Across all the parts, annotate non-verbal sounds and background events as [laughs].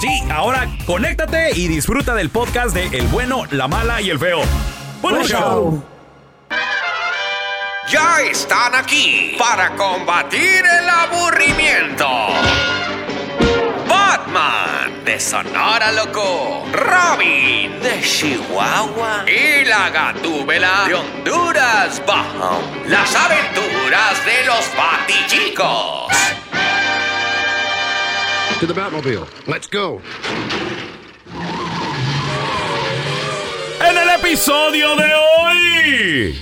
Sí, ahora conéctate y disfruta del podcast de El bueno, la mala y el feo. ¡Buen show! Ya están aquí para combatir el aburrimiento. Batman de Sonora Loco, Robin de Chihuahua y la Gatúbela de Honduras Bajo. Las aventuras de los Batichicos. To the Batmobile. Let's go. En el episodio de hoy.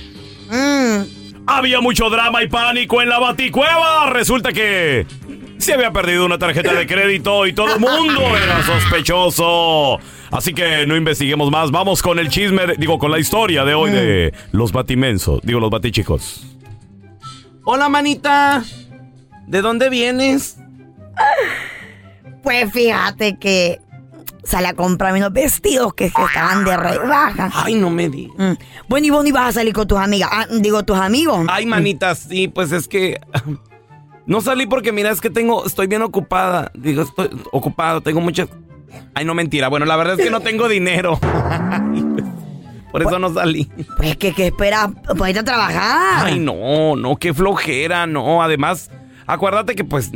Había mucho drama y pánico en la baticueva. Resulta que se había perdido una tarjeta de crédito y todo el mundo [laughs] era sospechoso. Así que no investiguemos más. Vamos con el chisme, de- digo, con la historia de hoy de los batimensos. Digo, los batichicos. Hola, manita. ¿De dónde vienes? Pues fíjate que salí a comprarme unos vestidos que, que estaban de rebaja. Ay, no me digas. Mm. Bueno, y vos ni vas a salir con tus amigas. Ah, digo, tus amigos. Ay, manita, sí, pues es que. [laughs] No salí porque, mira, es que tengo. Estoy bien ocupada. Digo, estoy ocupado, tengo muchas. Ay, no mentira. Bueno, la verdad es que no tengo dinero. [laughs] Por eso no salí. Pues que, que espera, pues irte a trabajar. Ay, no, no, qué flojera, no. Además, acuérdate que pues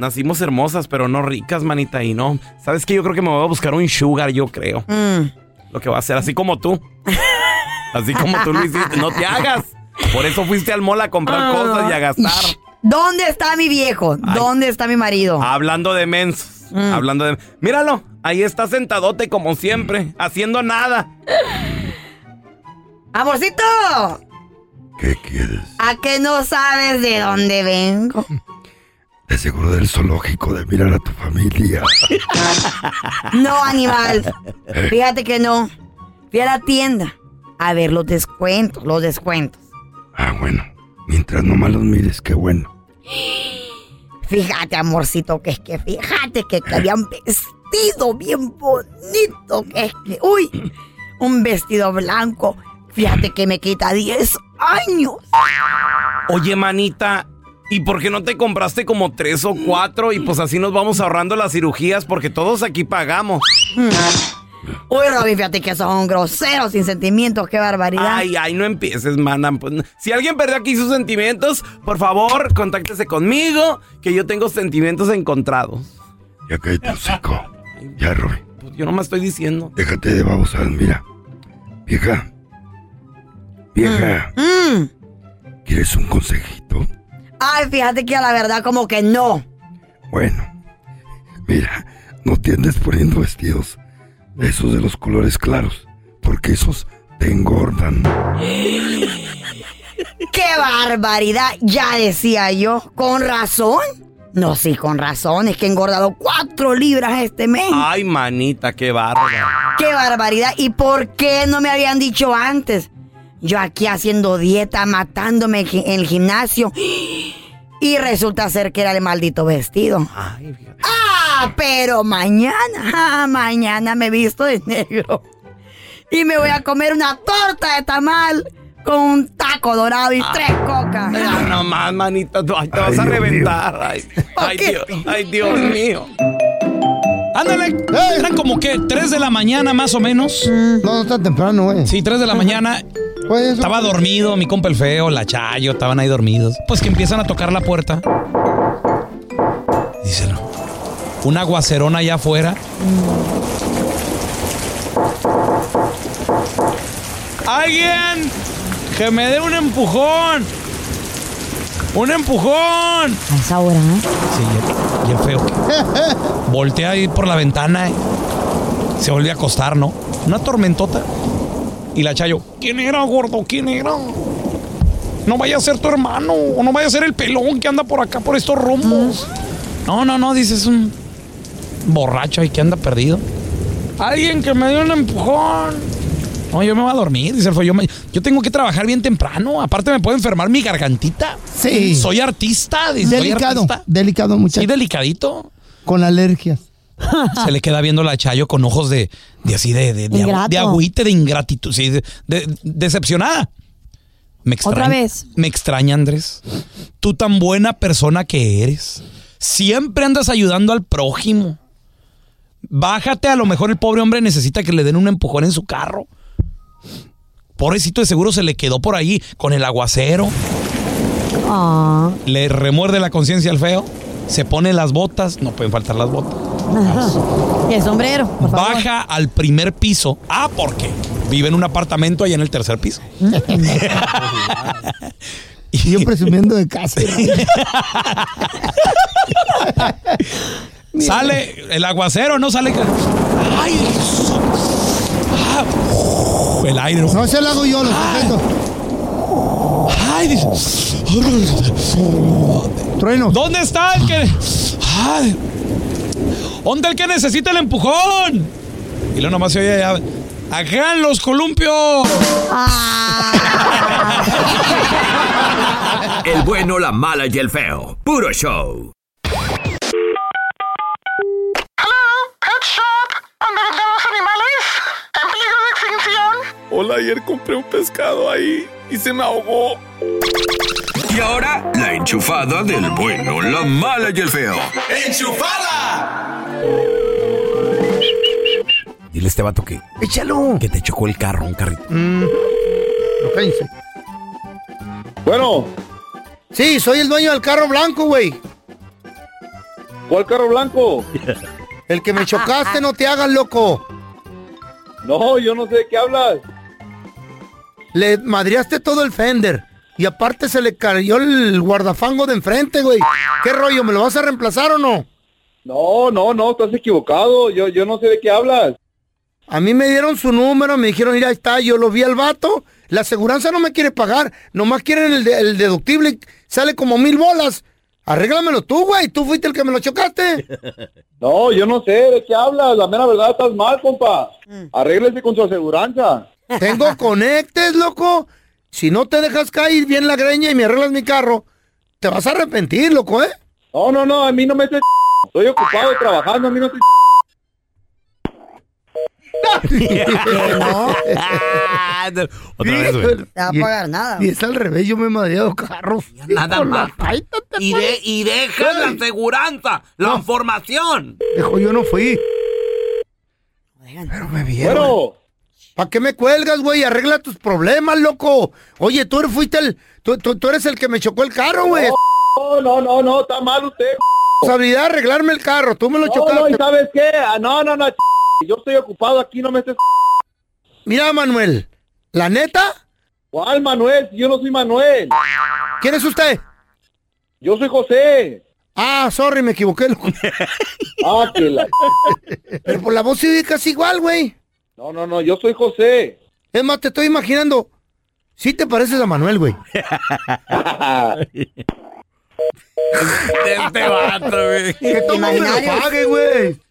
nacimos hermosas, pero no ricas, manita, y no. ¿Sabes qué? Yo creo que me voy a buscar un sugar, yo creo. Mm. Lo que va a hacer, así como tú. Así como tú lo hiciste. No te hagas. Por eso fuiste al mall a comprar Ah. cosas y a gastar. ¿Dónde está mi viejo? ¿Dónde está mi marido? Hablando de mensos. Mm. Hablando de. Míralo, ahí está sentadote como siempre, haciendo nada. ¡Amorcito! ¿Qué quieres? ¿A que no sabes de dónde vengo? De seguro del zoológico de mirar a tu familia. [laughs] No, animal. Fíjate que no. Fui a la tienda a ver los descuentos, los descuentos. Ah, bueno. Mientras no más los mires, qué bueno. Fíjate, amorcito, que es que fíjate que, que había un vestido bien bonito, que es que, uy, un vestido blanco. Fíjate que me quita 10 años. Oye, manita, ¿Y por qué no te compraste como tres o cuatro? Y pues así nos vamos ahorrando las cirugías porque todos aquí pagamos. Uy, Robin, fíjate que son groseros, sin sentimientos, qué barbaridad. Ay, ay, no empieces, mana. Pues, si alguien perdió aquí sus sentimientos, por favor, contáctese conmigo, que yo tengo sentimientos encontrados. Ya cállate, [laughs] hocico. Ya, Robin. Pues yo no me estoy diciendo. Déjate de babosadas, mira. Vieja. Vieja. Mm. ¿Quieres un consejito? Ay, fíjate que a la verdad como que no. Bueno. Mira, no te andes poniendo vestidos esos de los colores claros, porque esos te engordan. ¡Qué barbaridad! Ya decía yo. ¿Con razón? No, sí, con razón. Es que he engordado cuatro libras este mes. Ay, manita, qué bárbara. ¡Qué barbaridad! ¿Y por qué no me habían dicho antes? Yo aquí haciendo dieta, matándome en el gimnasio. Y resulta ser que era el maldito vestido. Ay. Ah, pero mañana, ah, mañana me visto de negro. Y me voy a comer una torta de tamal con un taco dorado y tres cocas. Ya no más, manita, te vas a Dios reventar. Ay, ay? Dios, ay, Dios mío. Ándale, eran como que 3 de la mañana más o menos. No, no está temprano, güey. Sí, 3 de la mañana. Pues eso. Estaba dormido, mi compa el feo, la Chayo, estaban ahí dormidos. Pues que empiezan a tocar la puerta. Díselo. Un aguacerón allá afuera. ¡Alguien! ¡Que me dé un empujón! ¡Un empujón! A esa hora, ¿eh? Sí, y el feo. [laughs] Voltea ahí por la ventana. eh. Se vuelve a acostar, ¿no? Una tormentota. Y la Chayo, ¿quién era, gordo? ¿Quién era? No vaya a ser tu hermano, o no vaya a ser el pelón que anda por acá, por estos rumbos. No, no, no, dices un borracho ahí que anda perdido. Alguien que me dé un empujón. No, yo me voy a dormir, dice el. Yo, me- yo tengo que trabajar bien temprano. Aparte, me puede enfermar mi gargantita. Sí. Soy artista, dice, soy Delicado, artista. delicado, Sí, muchacho. delicadito. Con alergias. [laughs] Se le queda viendo la Chayo con ojos de, de así, de, de, de, agu- de agüite, de ingratitud, sí, de, de- decepcionada. Me extraña, Otra vez. Me extraña, Andrés. Tú tan buena persona que eres. Siempre andas ayudando al prójimo. Bájate, a lo mejor el pobre hombre necesita que le den un empujón en su carro. Pobrecito de seguro se le quedó por ahí con el aguacero. Ah. Le remuerde la conciencia al feo. Se pone las botas. No pueden faltar las botas. [laughs] Y el sombrero, por favor. Baja al primer piso. Ah, ¿por qué? Vive en un apartamento allá en el tercer piso. [laughs] Y yo presumiendo de casa. [laughs] Sale el aguacero, no sale. ¡Ay! Jesús. Ah, uf, el aire. No, se lo hago yo, lo sujeto. ¡Ay! dice. Trueno. ¿Dónde está el que.? Ay, ¿Dónde el que necesita el empujón? Y luego nomás se oye allá. ¡Acá en los columpios! El bueno, la mala y el feo. Puro show. Pet Shop, donde vendemos animales en peligro de extinción. Hola, ayer compré un pescado ahí y se me ahogó. Y ahora, la enchufada del bueno, la mala y el feo. Dile a este vato que, Échalo. que te chocó el carro, un carrito. Mm. Bueno, Sí, soy el dueño del carro blanco, güey. ¿cuál carro blanco? El que me chocaste, no te hagas loco. No, yo no sé de qué hablas. Le madreaste todo el fender. Y aparte se le cayó el guardafango de enfrente, güey. ¿Qué rollo? ¿Me lo vas a reemplazar o no? No, no, no, estás equivocado. Yo, yo no sé de qué hablas. A mí me dieron su número, me dijeron, mira, ahí está, yo lo vi al vato. La aseguranza no me quiere pagar, nomás quieren el, de- el deductible, sale como mil bolas. Arréglamelo tú, güey, tú fuiste el que me lo chocaste. [laughs] No, yo no sé de qué hablas. La mera verdad estás mal, compa. Arréglese con su aseguranza. Tengo conectes, loco. Si no te dejas caer bien la greña y me arreglas mi carro, te vas a arrepentir, loco, ¿eh? No, no, no, a mí no me estés... [laughs] Estoy ocupado trabajando, a mí no estoy... [laughs] no. Otra vez, güey. Te va a pagar nada. Y es al revés, yo me he madreado carros. Nada más. Y, de, y dejas la aseguranza, la información. Dejo, yo no fui. Pero me vieron. Bueno. ¿Para qué me cuelgas, güey? Arregla tus problemas, loco. Oye, tú eres, fuiste el... Tú, tú- tú eres el que me chocó el carro, güey. No, no, no, no, está mal usted. Responsabilidad arreglarme el carro. Tú me lo No, chocaste. no, ¿y sabes qué? Ah, no, no, no, yo estoy ocupado aquí, no me estés... Mira, Manuel. ¿La neta? ¿Cuál, Manuel? Yo no soy Manuel. ¿Quién es usted? Yo soy José. Ah, sorry, me equivoqué, loco. [laughs] Ah, que la... Pero por la voz sí casi igual, güey. No, no, no, yo soy José. Es más, te estoy imaginando. Sí te pareces a Manuel, güey. [laughs] Este vato, güey. Que todo me lo pague, güey.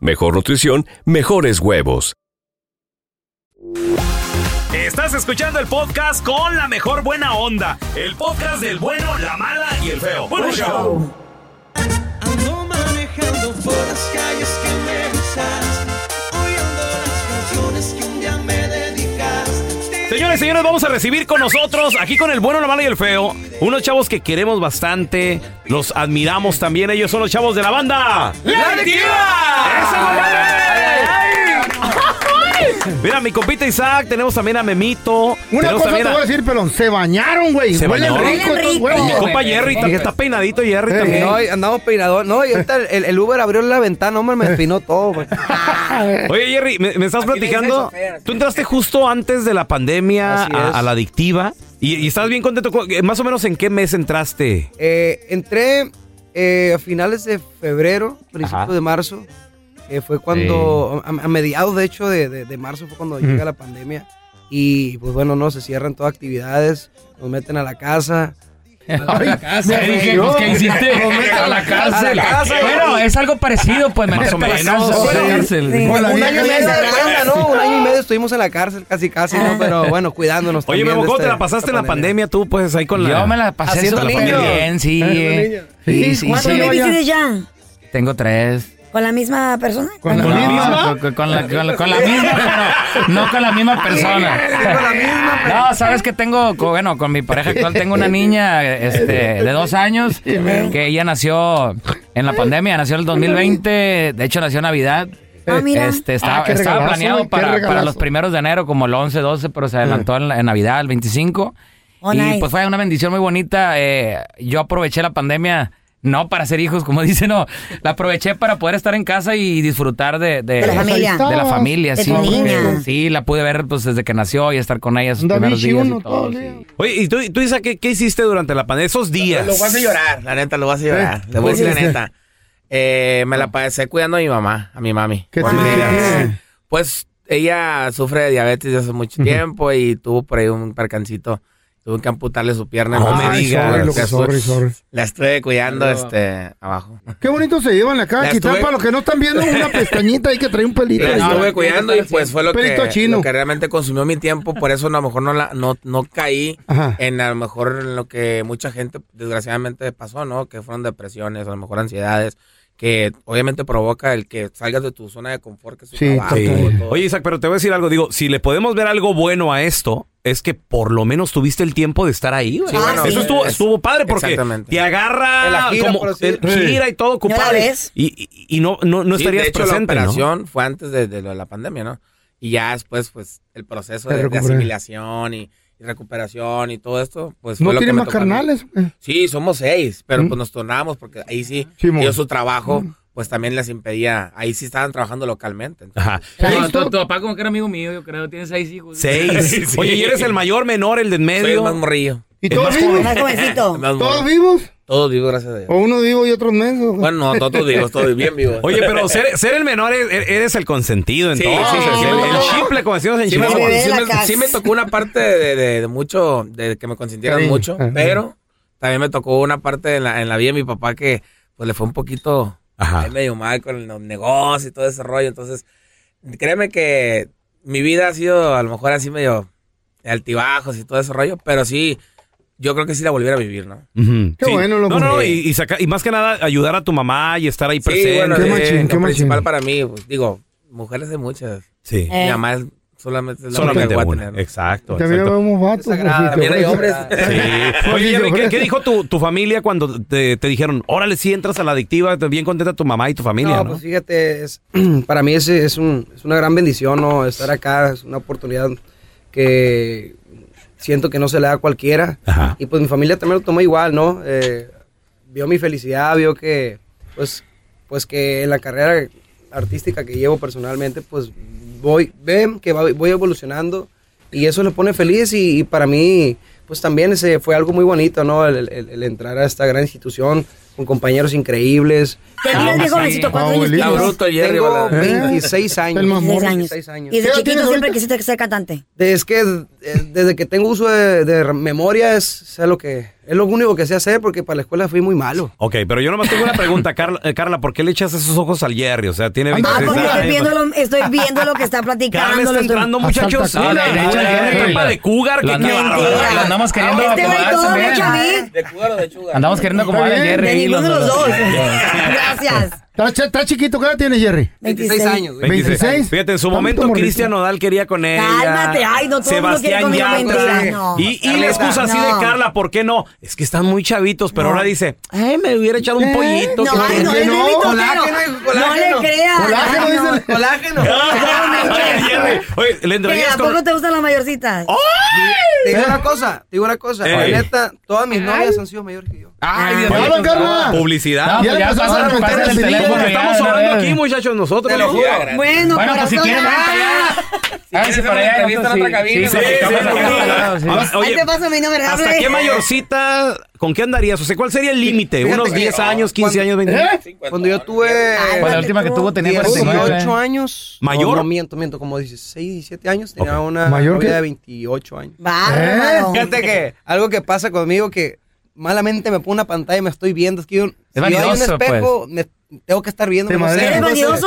mejor nutrición, mejores huevos. Estás escuchando el podcast con la mejor buena onda. El podcast del bueno, la mala y el feo. Bueno, show. Ando manejando por las calles que me Señores, señores, vamos a recibir con nosotros, aquí con el bueno, la mala y el feo, unos chavos que queremos bastante, los admiramos también. Ellos son los chavos de la banda. ¡La Adictiva! ¡Eso, Mira, mi compita Isaac, tenemos también a Memito. Una cosa te también a- voy a decir, pelón. Se bañaron, güey. Se Huelen bañó. rico estos Y huevos. mi compa Jerry, que está peinadito Jerry también. No, y andamos peinados. No, y ahorita el, el Uber abrió la ventana, hombre, me espinó todo, güey. [laughs] Oye, Jerry, me, me estás platicando. Tú entraste justo antes de la pandemia Así a, es. a la adictiva y, y estás bien contento. con- eh, Más o menos en qué mes entraste. Eh, entré eh, a finales de febrero, principios Ajá. de marzo. Que fue cuando, a, a mediados de hecho de, de- de marzo fue cuando llega la pandemia. Y pues bueno, no, se cierran todas actividades, nos meten a la casa. [laughs] A la casa, dije, pues, ¿qué hiciste? [laughs] A la cárcel. Bueno, es algo parecido, pues, Más o menos. Sí. Sí. Un año y medio, ¿no? Un año y medio estuvimos en la cárcel, casi casi, ¿no? [laughs] Pero bueno, cuidándonos Oye, también Memo, ¿cómo te este- la pasaste en la pandemia tú, pues, ahí con la... Yo me la pasé Haciendo súper bien, sí. eh. Sí, sí, ¿Cuántos sí. tienes ya? Tengo tres. ¿Con la misma persona? No, Con, con- con la, con la- con la misma, pero no con la misma persona. No, sabes que tengo, bueno, con mi pareja actual tengo una niña este, de dos años que ella nació en la pandemia, nació en el 2020, de hecho nació en Navidad. Ah, mira. Este, estaba, Ah, qué estaba regalazo, planeado para, los primeros de enero, como el 11, 12, pero se adelantó en, la- en Navidad, el 25. Oh, y nice. pues fue una bendición muy bonita. eh, yo aproveché la pandemia, no para ser hijos, como [laughs] dicen, no. La aproveché para poder estar en casa y disfrutar de, De la familia. De la familia, De sí. porque. Sí, la pude ver pues desde que nació y estar con ella sus primeros días. y todo, sí. día. Oye, ¿y tú, tú Isa, ¿qué, qué hiciste durante la pandemia? Esos días. Lo vas a llorar, la neta, lo vas a llorar. ¿Eh? Le voy a decir la ¿Por qué? neta. Eh, me la pasé cuidando a mi mamá, a mi mami. ¿Qué tiene? Pues ella sufre de diabetes desde hace mucho tiempo y tuvo por ahí un percancito. Tuve que amputarle su pierna. No me digas. la estuve- sorry, sorry. La estuve cuidando No. este, abajo. Qué bonito se llevan acá. La Quitar estuve- para los que no están viendo una pestañita ahí que trae un pelito. La estuve cuidando y pues fue lo que, Pelito chino. lo que realmente consumió mi tiempo. Por eso a lo mejor no, la, no, no caí Ajá. en a lo mejor en lo que mucha gente desgraciadamente pasó, ¿no? Que fueron depresiones, a lo mejor ansiedades, que obviamente provoca el que salgas de tu zona de confort, que es tu trabajo. todo. Oye, Isaac, pero te voy a decir algo. Digo, si le podemos ver algo bueno a esto, es que por lo menos tuviste el tiempo de estar ahí. güey. Sí, bueno, Eso sí. estuvo, Es- estuvo padre porque te agarra la gira, como el y todo ¿Ya la ocupado. Y, y- y no, no, no Sí, estarías de hecho, presente, la ¿no? operación fue antes de, de lo de la pandemia, ¿no? Y ya después, pues, el proceso De asimilación y, y recuperación y todo esto, pues ¿No tiene más carnales? Sí, somos seis, pero ¿Mm? pues nos tornábamos porque ahí sí, ellos su trabajo, Mm. Pues también les impedía, ahí sí estaban trabajando localmente. Ajá. Tu, tu papá como que era amigo mío, yo creo. Tiene seis hijos. Seis. [laughs] Oye, ¿y eres el mayor, menor, el de en medio? Soy el más morrillo. ¿Y todos vivos? Más jovencito. ¿Todos vivos? Todos vivos, gracias a Dios. ¿O uno vivo y otros menos? Bueno, no, todos vivos, todos bien vivos. Oye, pero ser, ser el menor es- eres el consentido, Sí, entonces. sí, sí, sí, el, chiple, como decimos en de sí me- casa. sí me tocó una parte de, de- de mucho, de que me consintieran mucho, Ajá. pero también me tocó una parte en la, en la vida de mi papá que pues le fue un poquito Ajá. ahí medio mal con los negocios y todo ese rollo. Entonces, créeme que mi vida ha sido a lo mejor así medio de altibajos y todo ese rollo, pero sí, yo creo que sí la volviera a vivir, ¿no? Ujú. Qué bueno, loco. No, no, Sí. y, y saca- y más que nada ayudar a tu mamá y estar ahí Sí, presente. bueno, Qué eh, machín, lo qué machín. principal para mí, pues, digo, mujeres hay muchas. Sí. Eh. Mi mamá es solamente la Solamente que voy a una. tener. Exacto. También exacto. vemos vatos. pues, también hay hombres. [laughs] Sí. Oye, ¿qué, dijo tu, tu familia cuando te, te dijeron, órale, sí entras a la adictiva, bien contenta tu mamá y tu familia, no, ¿no? pues fíjate, es- [clears throat] para mí es, es, un- es una gran bendición ¿no? estar acá, es una oportunidad que siento que no se le da a cualquiera. Ajá. Y pues mi familia también lo tomó igual, ¿no? Eh, vio mi felicidad, vio que, pues, pues que en la carrera artística que llevo personalmente, pues voy, ven que va- voy evolucionando y eso le pone feliz y, y para mí, pues también ese fue algo muy bonito, ¿no? El, el- el entrar a esta gran institución con compañeros increíbles. ¿Qué Ah, tienes, jovencito? ¿Cuántos años tienes? bruto Tengo [laughs] ¿verdad? 26 años. El más 16 morro. años. 16 años. ¿Y ¿Qué desde chiquito siempre quisiste ser cantante? Es que desde que tengo uso de, de memoria es, sé lo que es lo único que sé hacer porque para la escuela fui muy malo. Ok, pero yo nomás tengo una pregunta, Carla, eh, Carla, ¿por qué le echas esos ojos al Jerry? O sea, tiene Ah, 26 porque estoy viendo, lo, estoy viendo lo que está Carla platicando. está lo estoy- entrando, muchachos. Carla. De hecho, una Jerry, de cougar, que qué andamos- bárbaro. lo andamos queriendo Este acomodar todo también. echa. ¿De cougar o de chuga? Andamos queriendo acomodar a Está Jerry. De ninguno de los dos. [laughs] Gracias. ¿Está, ch- está chiquito? ¿Qué edad tiene Jerry? 26 años. güey. 26. Fíjate, en su momento. Cristian Nodal quería con ella. Cálmate, ay, no, todo el mundo quiere Sebastián conmigo, Yatra. mentira, no. Y, y la excusa así de. Carla, ¿por qué no? Es que están muy chavitos, pero No. ahora dice, ay, me hubiera echado un Eh, pollito. No, ay, no, ¿Por qué es no? Colágeno, hijo, No colágeno. le creas. Colágeno, Ay, no. dice el- Colágeno. [laughs] Jerry. Oye, le ¿Qué, entrañas ¿A poco te gustan las mayorcitas? Te digo una cosa, te digo una cosa. La neta, todas mis novias han sido mayores que yo. Ay, Dios Habla, mío. Carla. Publicidad. No, Ya pues ya empezó a reventar el cerillo, porque ya, Estamos hablando aquí, muchachos, nosotros. Te lo juro. Bueno, Bueno, pues si quieren, ah. allá. Háganse para allá. entrevista en entonces, otra cabina. Ah, Ahí te paso mi número, ¿Hasta qué mayorcita? ¿Con qué andarías? O sea, ¿cuál sería el límite? ¿Unos que- 10 años, 15 años, 20 años? Cuando yo tuve Pues la última que tuvo tenía 18 49. años. ¿Mayor? No, miento, miento, como 16, 17 años. Tenía una ¿Mayor de 28 años. Fíjate que algo que pasa conmigo que malamente me pongo una pantalla y me estoy viendo. Es que yo, si yo hay un espejo, me tengo que estar viendo. ¿Te no sé.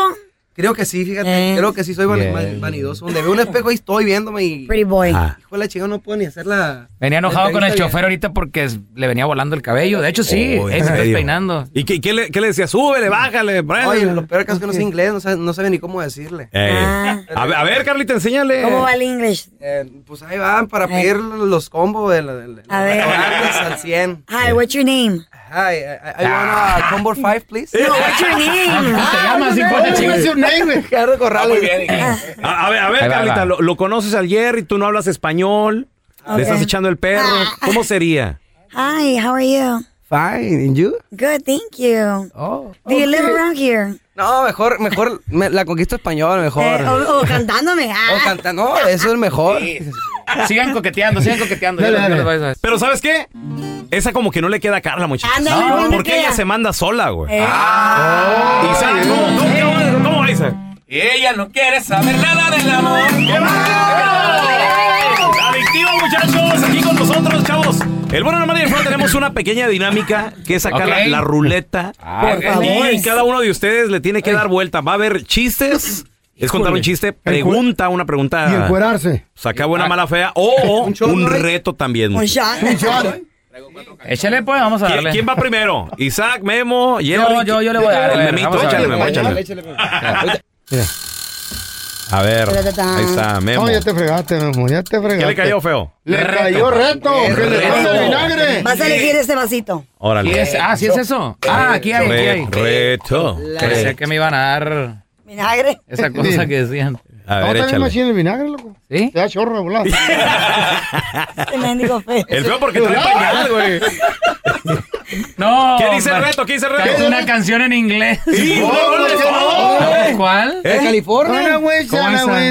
Creo que sí, fíjate. Eh. Creo que sí soy van- van- vanidoso. Donde veo un espejo ahí estoy viéndome y... Pretty boy. Ah. Hijo de la chica, no puedo ni hacer la... Venía enojado la con el chofer ahorita porque le venía volando el cabello. De hecho, sí. Oh, ¿en eh, se está peinando. ¿Y qué, qué le, qué le decía? Súbele, bájale, prende. Oye, lo peor que es que no sé inglés, no sabe, no sabe ni cómo decirle. Ey. Ah. A, ver, a ver, Carlita, enséñale. ¿Cómo va el inglés? Eh, pues ahí van para pedir los combos de la- de la- A ver. restaurantes al 100. Hi, what's your name? Hi, I, I, want a combo 5, please. No, what's your name? ¿Cómo te llamas, What's chica? your name, güey? [laughs] Gerardo Corrales. [laughs] A, a ver, a ver, Carlita. Lo, lo conoces al Jerry, tú no hablas español, le estás echando el perro. ¿Cómo sería? Hi, how are you? Fine, and you? Good, thank you. Oh. Do you live around here? No, mejor, mejor, me- la conquista española, mejor. Eh, o, o cantándome. O Ah. canta- no, eso es mejor. Sigan coqueteando, sigan coqueteando. Dale, dale. Pero ¿sabes qué? Esa como que no le queda a Carla, muchachos. Ándale, No, me porque queda. ella se manda sola, güey. Eh. Isaac, ¿cómo, cómo, cómo, cómo va? Ella no quiere saber nada del amor. ¡Qué! La adictiva, muchachos, aquí con nosotros. chavos. El bueno, la mala y el feo tenemos una pequeña dinámica que es sacar la, la ruleta. Ah, y favor. cada uno de ustedes le tiene que dar vuelta. Va a haber chistes. Es contar un chiste, pregunta, una pregunta. Y encuerarse. Saca buena, mala, fea. O un, reto también. Un shot. Un shot. Échale, pues, vamos a ¿Quién, darle. quién va primero? Isaac, Memo, Jerry. yo- yo le voy a dar, a El ver, Memito, échale. Memo, échale. A ver, ahí está, Memo. No, ya te fregaste, Memo, ya te fregaste. ¿Qué le cayó feo? Le cayó reto, que le Reto. ponga vinagre. Vas a elegir este vasito. Órale. ¿Sí es- ah, sí es eso. Ah, aquí hay, aquí hay. Reto. Pensé que me iban a dar Vinagre. esa cosa que decían. A ¿No ver, también échale. machín el vinagre, loco? ¿Sí? Te da chorro de. [laughs] Este feo. El feo porque trae [laughs] pañal, güey. No. ¿Qué dice el hombre. reto? ¿Qué dice el Canta reto? una canción en inglés. Sí, no. No, ¿Cuál? ¿De California? Sana, güey, ¿Cómo esa? güey.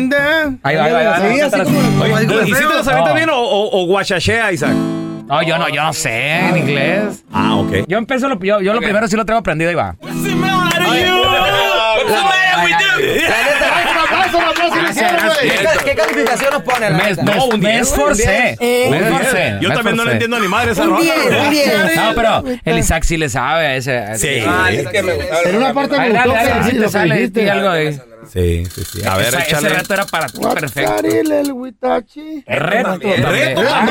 Ahí va, ahí va, ahí va. Sí, así como- como Oye, dijo el ¿Y si te feo. avientas No. bien o, o, o guachachea, Isaac? No, yo no, yo no sé en inglés. Ah, ok. Yo empiezo lo, yo, yo lo primero sí lo tengo aprendido y va. ¿Qué, qué calificación nos pone? Me, No, un me diez. esforcé. Eh, Me esforcé. Yo me también no le entiendo ni madre esa Un rola. 10, un [laughs] 10. No, pero el Isaac sí le sabe a ese. a Sí. Ah, es que me gustaba. En una parte me gustó te sale algo ahí. Sí, sí, sí. A ver, Esa- ese reto era para ti, perfecto. Guacaril, el huitachi. El reto. El reto Ah.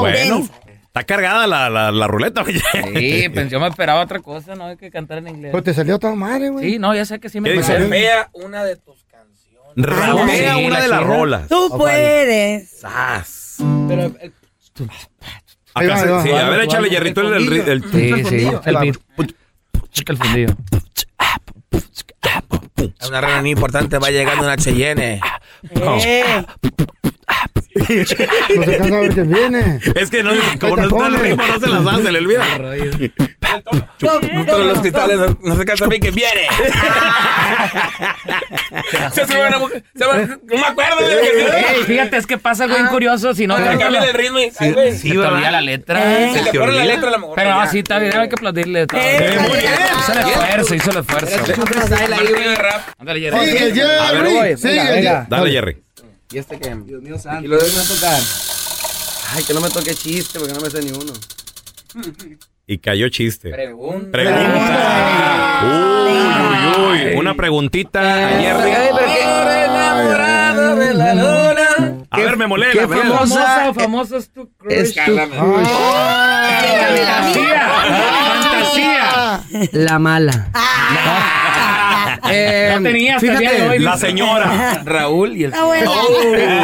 Bueno, está cargada la, la, la ruleta, oye. Sí, pues yo me esperaba otra cosa, no hay que cantar en inglés. Pues te salió toda madre, güey. Sí, no, ya sé que sí me ¿Qué esperaba. dice? Vea una de tus canciones. Rapea sí, una la de las rolas. Tú puedes. Sas. Pero el- Ahí va, Acá ahí se- va. sí, a ver, échale, Jerrito, el, el, el- Sí, sí. El beat. Checa el fundido. Es una reunión importante, va llegando una Cheyenne. Eh. No se cansa a ver quién viene. Es que no, como no está el ritmo, no se las da, se le olvida. Todos los cristales no, no se cansa bien que viene. se sube una mujer. se va- No me acuerdo de Ey, fíjate, es que pasa algo bien curioso. Si no que te cambia el ritmo y ay, güey. se te olvida la letra. Se le pone la letra a la mujer. Pero no, sí, está bien, hay que aplaudirle. todo. Eh, Muy bien. Hizo el esfuerzo, hizo el esfuerzo. Ándale, Jerry. Sigue, A Jerry. Dale, Jerry. ¿Y este qué? Dios mío santo. Y lo dejo tocar. Ay, que no me toque chiste porque no me sé ni uno. Y cayó chiste. Pregunta. Pregunta. Uy, uy, uy. Una preguntita a Jerry. Ay, pero qué- Enamorado de la luna. A ver, me molesta. qué famosa- Famosa, famoso es tu crush. Es tu Fantasía. Fantasía. La mala. Eh, No tenía hasta el día de hoy. La señora. [laughs] Raúl y el. Está buena.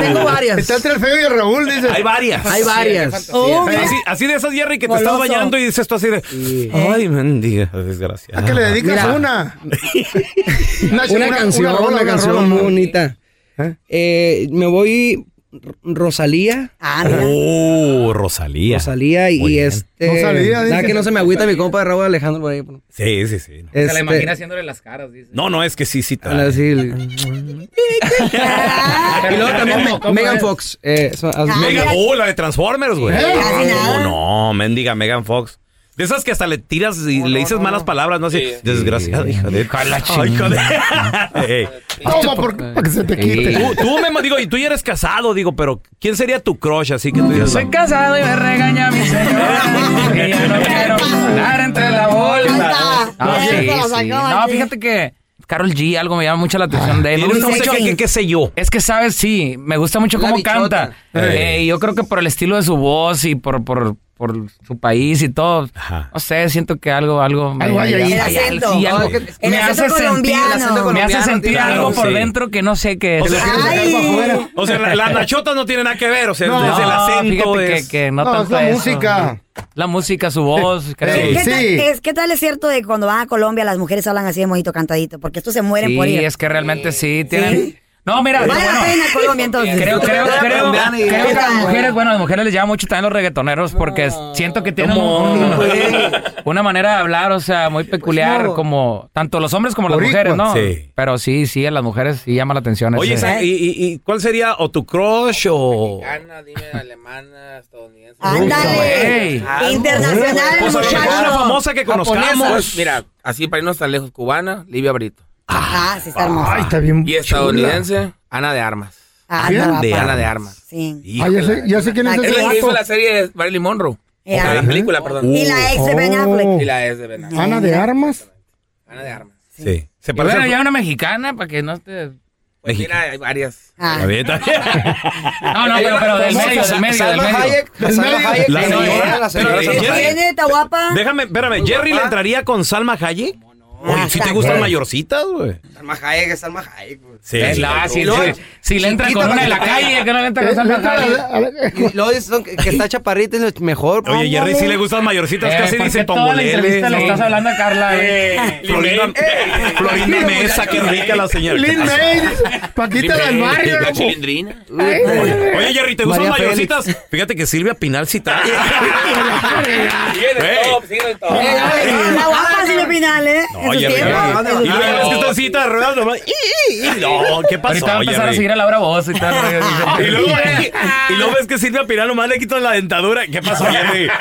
Tengo varias. Está entre el feo y el Raúl, dice. Hay varias. Hay varias. Oh, así, así de esas, Jerry, que te estás bañando y dices esto así de. Ay, mendiga, desgracia. ¿A qué le dedicas Mira. una? [laughs] Una, canción, una, rola, canción rola. muy bonita. ¿Eh? Eh, me voy Rosalía. Ah. Oh, Rosalía. Rosalía y Muy este. Rosalía, nada que no se me agüita mi compa de Raúl Alejandro por ahí. Sí, sí, sí. Se la Este, imagina haciéndole las caras, dice. No, no, es que sí, sí. trae. [laughs] y luego también ¿cómo? Me- ¿Cómo Megan es? Fox. Eh, Megan, oh, la de Transformers, güey. Oh, no, mendiga Megan Fox. De esas que hasta le tiras y le dices malas palabras, ¿no? Así, desgraciada, hija de... Ay, hija de... Toma [laughs] por- para que se te quite. Tú, tú me digo, y tú ya eres casado, digo, pero ¿quién sería tu crush? Así que tú Yo dices, soy casado y me regaña mi señora. [laughs] Que yo no quiero andar entre la bolsa. Ah, sí, sí. No, fíjate que Carol G, algo me llama mucho la atención de él. Me ¿Tienes gusta mucho. qué, qué, sé yo? Es que, ¿sabes? Sí, me gusta mucho La cómo bichota. canta. Eh, y yo creo que por el estilo de su voz y por, por, por su país y todo, Ajá. no sé, siento que algo, algo... me- Algo hay ahí. Sí, hace sentir, me hace sentir algo por sí. dentro que no sé qué es. O sea, Ay. O sea, la- las nachotas no tienen nada que ver, o sea, No, desde el acento fíjate es... que, que no, No, es la eso. música. La música, su voz, creo. Sí. ¿Qué, tal, es- ¿Qué tal es cierto de cuando van a Colombia las mujeres hablan así de mojito cantadito? Porque estos se mueren Sí, por ir. es que realmente sí tienen. No, mira, Vale bueno, la pena Colombia entonces. creo, creo, creo, creo que a las mujeres, bueno, a las mujeres les llama mucho también los reggaetoneros porque siento que tienen un- [laughs] una manera de hablar, o sea, muy peculiar, No. como tanto los hombres como las mujeres, ¿no? Sí. Pero sí, sí, a las mujeres sí llama la atención. Oye, ese- ¿y, y, y cuál sería o tu crush o...? Mexicana, dime alemana, estadounidense. Ándale. Ey. Internacional, Pues a lo mejor una muchacho. famosa que conozcamos. Pues, mira, así para irnos tan lejos, cubana, Livia Brito. Ah, sí está hermosa. Ay, está bien. Y estadounidense, Ana de Armas. Ah, no, de. Ana de Armas. Sí. Ah, ya sé, ya sé quién es Es ese la que hizo vato. la serie de Marilyn Monroe. Eh, La ajá. película, perdón. Y la ex de Ben Affleck. Y la ex de Ben Affleck. Ana de Armas. Ana de Armas. Sí. Se parece bueno, a- ya una mexicana para que no esté. Pues mira, hay varias. Ah. Está bien, está bien. [laughs] No, no, pero, pero del medio, del medio, del Salma medio. Hayek. Salma. Hayek. La sí, señora. la señora Pero, Salma Jerry, Hayek. ¿Quién está guapa? Déjame, espérame, ¿Jerry le entraría con Salma Hayek? Oye, si te está gustan mayorcitas, güey. Salma Hayek es Salma Hayek. güey. Sí. Eh, la- si, Y luego- si- si le entra con una de la que te- calle, que no le entra Eh, con Salma Hayek. a ver, Y luego dicen que, que está chaparrita es mejor. Oye, Jerry sí le gustan mayorcitas, Eh, casi ¿por dice qué toda la entrevista le estás hablando a Carla? eh? Florinda, Florinda Mesa, qué rica la señora. Lin May, Paquita del barrio. La chilindrina. Oye, Jerry, ¿te gustan mayorcitas? Fíjate que Silvia Pinal sí está. Sigue en top, sigue en el top. La guapa sin el final, ¿eh? En su tiempo, su Y luego tiempo. es que está cita de ruedas nomás. Y- y- y- No, ¿qué pasó, Ahorita va a empezar a seguir a Laura Voz y tal. [laughs] Y luego, y luego ves que Silvia Pinal nomás le quitan la dentadura. ¿Qué pasó, Jerry? ¿Tú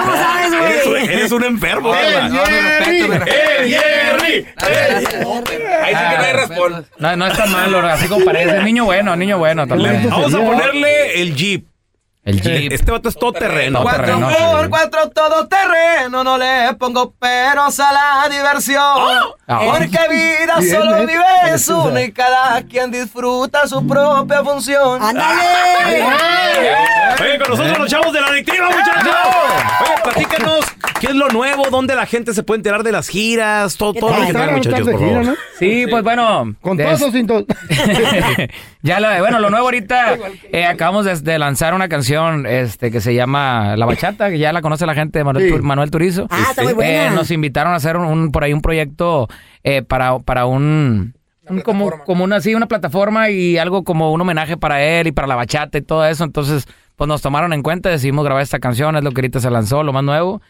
cómo sabes, güey? Eres, un- eres un enfermo, ¡Eh, ¿verdad? Jerry! ¡Eh, Jerry! Ahí sí que no hay respon. No, no es tan malo, así como parece. Niño bueno, niño bueno también. Vamos a ponerle el Jeep. El [laughs] Jeep. Este vato es todo terreno. Todo Cuatro terreno, por cuatro todo terreno, no le pongo peros a la diversión. Ah. Porque [laughs] vida Bien, solo ¿eh? vives una y cada quien disfruta su propia función. ¡Ándale! Oye, con nosotros los chavos de la adictiva, muchachos. Oye, platícanos, ¿qué es lo nuevo? ¿Dónde la gente se puede enterar de las giras? Todo, todo lo que muchachos, por gira, favor. ¿no? Sí, pues bueno. Con todos sin todos. [laughs] ya la, bueno, lo nuevo ahorita, eh, acabamos de, de lanzar una canción este, que se llama La Bachata, que ya la conoce la gente de Manuel, Sí. Tur- Manuel Turizo. Ah, está muy buena. Eh, nos invitaron a hacer un, un- por ahí un proyecto eh, para, para un... un como, como una, sí, una plataforma y algo como un homenaje para él y para la bachata y todo eso. Entonces, pues nos tomaron en cuenta, decidimos grabar esta canción, es lo que ahorita se lanzó, lo más nuevo.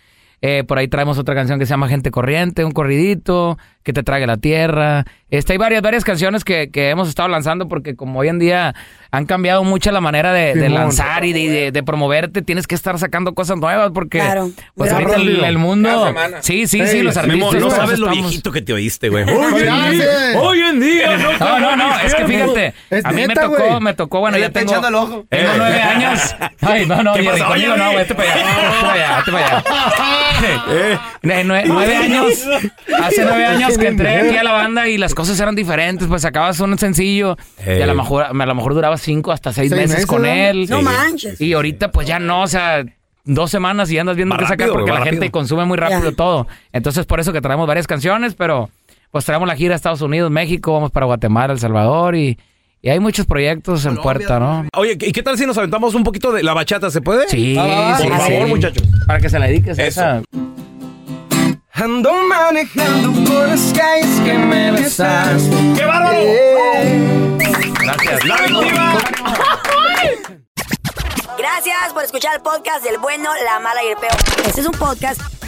Eh, por ahí traemos otra canción que se llama Gente Corriente, un corridito, que te trague la tierra. Este, hay varias, varias canciones que, que hemos estado lanzando porque como hoy en día han cambiado mucho la manera de, lanzar y de, de- de promoverte, tienes que estar sacando cosas nuevas porque Claro. pues ahorita el, mundo... Sí, sí, sí, los artistas... Memo, no sabes lo estamos- viejito que te oíste, güey. Oye, [laughs] Hoy en día, hace- hoy en día, no, No, no, no, es que fíjate, Es a mí me tocó, me tocó, bueno, ya está tengo, echando el ojo. tengo Eh. nueve años. Ay, no, no, ¿Qué Jerry, pasó, conmigo no, vete para allá, vete para allá, vete para allá. [laughs] [laughs] Nue- nueve años, hace nueve años que entré aquí a la banda y las cosas eran diferentes, pues sacabas un sencillo y a lo mejor, a lo mejor duraba cinco hasta seis, Seis meses, meses, con ¿no? él. No manches. Y ahorita pues ya no, o sea, dos semanas y andas viendo Va qué sacar rápido, porque va la gente rápido. consume muy rápido todo. Entonces por eso que traemos varias canciones, pero pues traemos la gira a Estados Unidos, México, vamos para Guatemala, El Salvador y, y hay muchos proyectos en puerta, ¿no? Oye, ¿y qué tal si nos aventamos un poquito de la bachata? ¿Se puede? Sí, Por sí, favor, sí. muchachos. Para que se la dediques a esa. Ando manejando por las calles que me besas. ¡Qué bárbaro! Gracias. ¡La adictiva! Gracias por escuchar el podcast del bueno, la mala y el peor. Este es un podcast